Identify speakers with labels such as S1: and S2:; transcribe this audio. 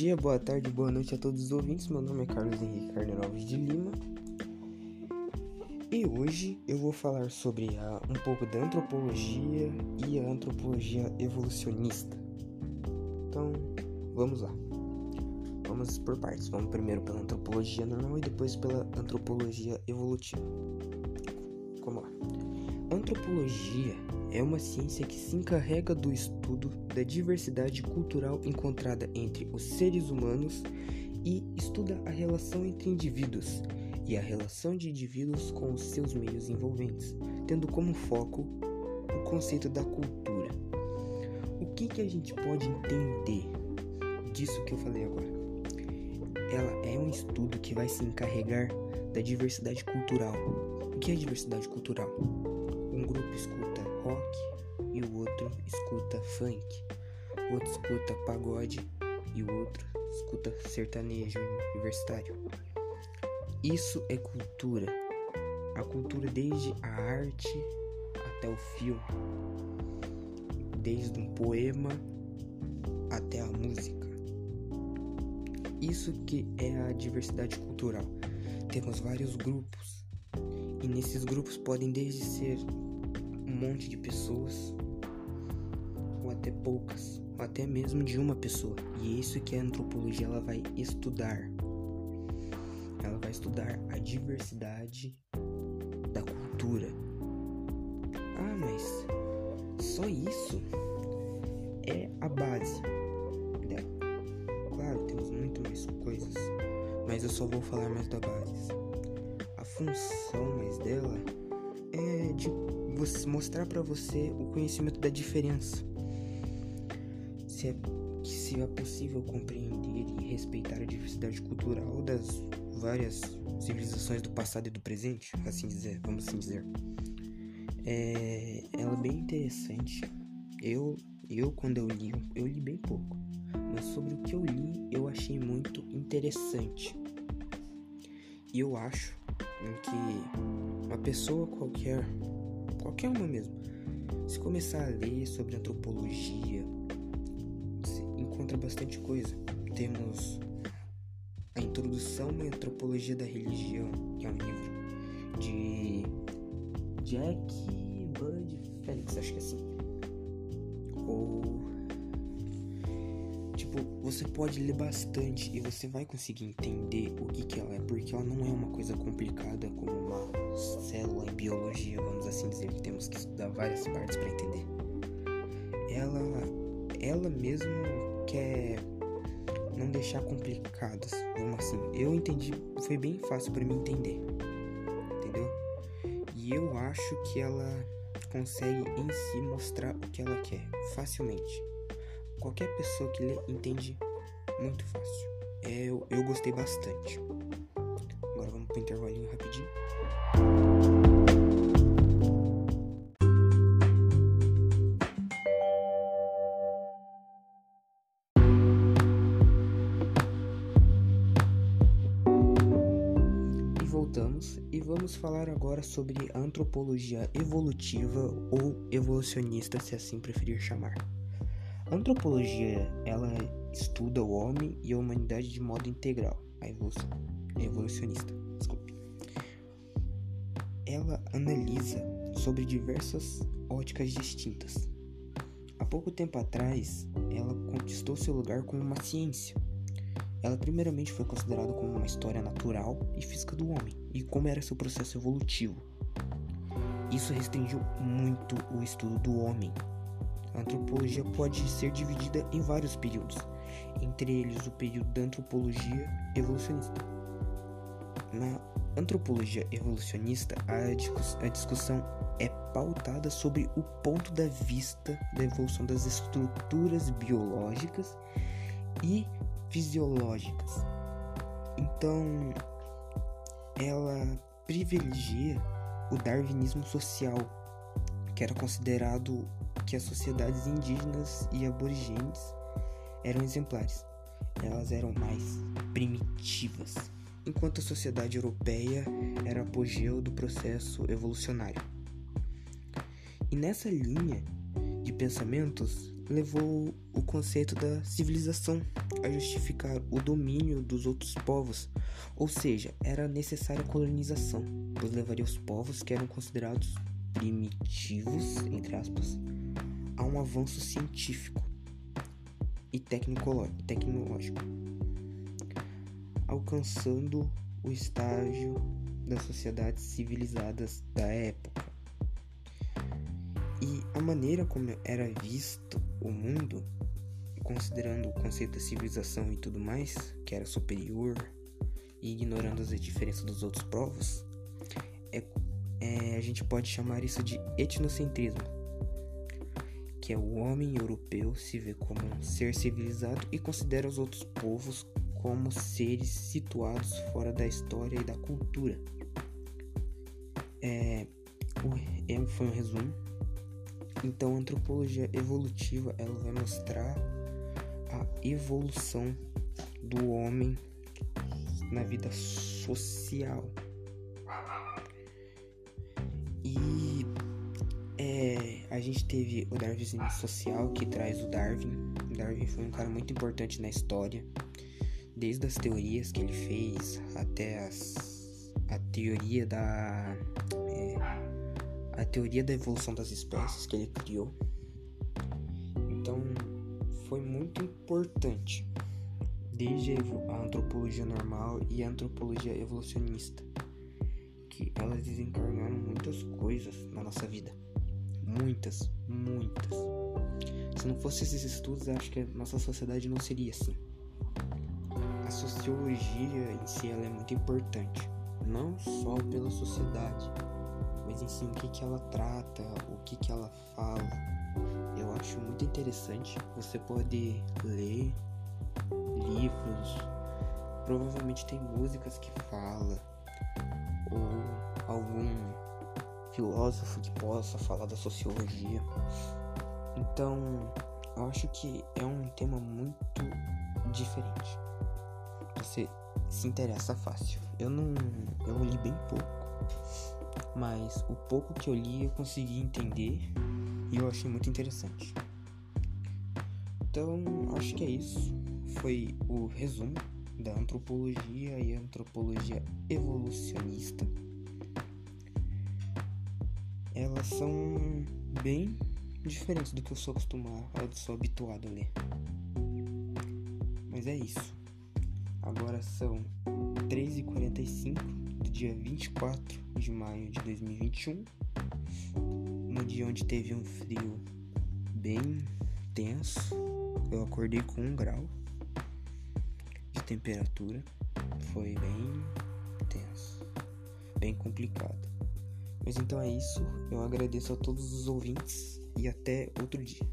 S1: dia, boa tarde, boa noite a todos os ouvintes. Meu nome é Carlos Henrique Carneiro Alves de Lima. E hoje eu vou falar sobre a, um pouco da antropologia e a antropologia evolucionista. Então, vamos lá. Vamos por partes. Vamos primeiro pela antropologia normal e depois pela antropologia evolutiva. Vamos lá. Antropologia é uma ciência que se encarrega do estudo da diversidade cultural encontrada entre os seres humanos e estuda a relação entre indivíduos e a relação de indivíduos com os seus meios envolventes, tendo como foco o conceito da cultura. O que, que a gente pode entender disso que eu falei agora? Ela é um estudo que vai se encarregar da diversidade cultural. O que é diversidade cultural? Grupo escuta rock e o outro escuta funk, o outro escuta pagode e o outro escuta sertanejo universitário. Isso é cultura. A cultura desde a arte até o filme, desde um poema até a música. Isso que é a diversidade cultural. Temos vários grupos e nesses grupos podem desde ser monte de pessoas ou até poucas, ou até mesmo de uma pessoa. E é isso que a antropologia ela vai estudar. Ela vai estudar a diversidade da cultura. Ah, mas só isso é a base dela. Claro, temos muito mais coisas, mas eu só vou falar mais da base. A função mais dela é de mostrar para você o conhecimento da diferença. Se é, se é possível compreender e respeitar a diversidade cultural das várias civilizações do passado e do presente, assim dizer, vamos assim dizer. É, ela é bem interessante. Eu, eu quando eu li, eu li bem pouco, mas sobre o que eu li, eu achei muito interessante. E eu acho que uma pessoa qualquer qualquer uma mesmo. Se começar a ler sobre antropologia, você encontra bastante coisa. Temos a Introdução à Antropologia da Religião, que é um livro de Jack Bud Felix, acho que é assim. Ou tipo, você pode ler bastante e você vai conseguir entender o que que ela é, porque ela não é uma coisa complicada como uma célula em biologia, vamos assim dizer, que temos que estudar várias partes para entender. Ela ela mesmo quer não deixar complicadas, vamos assim. Eu entendi, foi bem fácil para mim entender. Entendeu? E eu acho que ela consegue em si mostrar o que ela quer facilmente. Qualquer pessoa que lê entende muito fácil. É, eu, eu gostei bastante. Agora vamos pro intervalinho rapidinho. E voltamos e vamos falar agora sobre antropologia evolutiva ou evolucionista, se assim preferir chamar. Antropologia, ela estuda o homem e a humanidade de modo integral. A evolução, evolucionista, desculpe. Ela analisa sobre diversas óticas distintas. Há pouco tempo atrás, ela conquistou seu lugar como uma ciência. Ela primeiramente foi considerada como uma história natural e física do homem e como era seu processo evolutivo. Isso restringiu muito o estudo do homem a antropologia pode ser dividida em vários períodos, entre eles o período da antropologia evolucionista. Na antropologia evolucionista, a, discuss a discussão é pautada sobre o ponto da vista da evolução das estruturas biológicas e fisiológicas. Então, ela privilegia o darwinismo social, que era considerado que as sociedades indígenas e aborígenes eram exemplares. Elas eram mais primitivas, enquanto a sociedade europeia era apogeu do processo evolucionário. E nessa linha de pensamentos, levou o conceito da civilização a justificar o domínio dos outros povos, ou seja, era necessária a colonização, pois levaria os povos que eram considerados primitivos, entre aspas, avanço científico e tecnológico, alcançando o estágio das sociedades civilizadas da época. E a maneira como era visto o mundo, considerando o conceito da civilização e tudo mais, que era superior, e ignorando as diferenças dos outros povos, é, é, a gente pode chamar isso de etnocentrismo, que é o homem europeu se vê como um ser civilizado e considera os outros povos como seres situados fora da história e da cultura. É, é foi um resumo. Então, a antropologia evolutiva ela vai mostrar a evolução do homem na vida social. E é, a gente teve o darwinismo social que traz o Darwin. O Darwin foi um cara muito importante na história, desde as teorias que ele fez até as, a teoria da é, a teoria da evolução das espécies que ele criou. Então foi muito importante desde a antropologia normal e a antropologia evolucionista, que elas desencarnaram muitas coisas na nossa vida. Muitas, muitas. Se não fosse esses estudos, acho que a nossa sociedade não seria assim. A sociologia em si ela é muito importante, não só pela sociedade, mas em si o que, que ela trata, o que, que ela fala. Eu acho muito interessante. Você pode ler livros, provavelmente tem músicas que fala, ou algum filósofo que possa falar da sociologia. Então, eu acho que é um tema muito diferente. Você se interessa fácil. Eu não, eu li bem pouco, mas o pouco que eu li eu consegui entender e eu achei muito interessante. Então, acho que é isso foi o resumo da antropologia e antropologia evolucionista. Elas são bem diferentes do que eu sou acostumado, eu sou habituado a ler. Mas é isso. Agora são 3h45 do dia 24 de maio de 2021. No dia onde teve um frio bem tenso. Eu acordei com um grau temperatura foi bem tenso, bem complicado. Mas então é isso, eu agradeço a todos os ouvintes e até outro dia.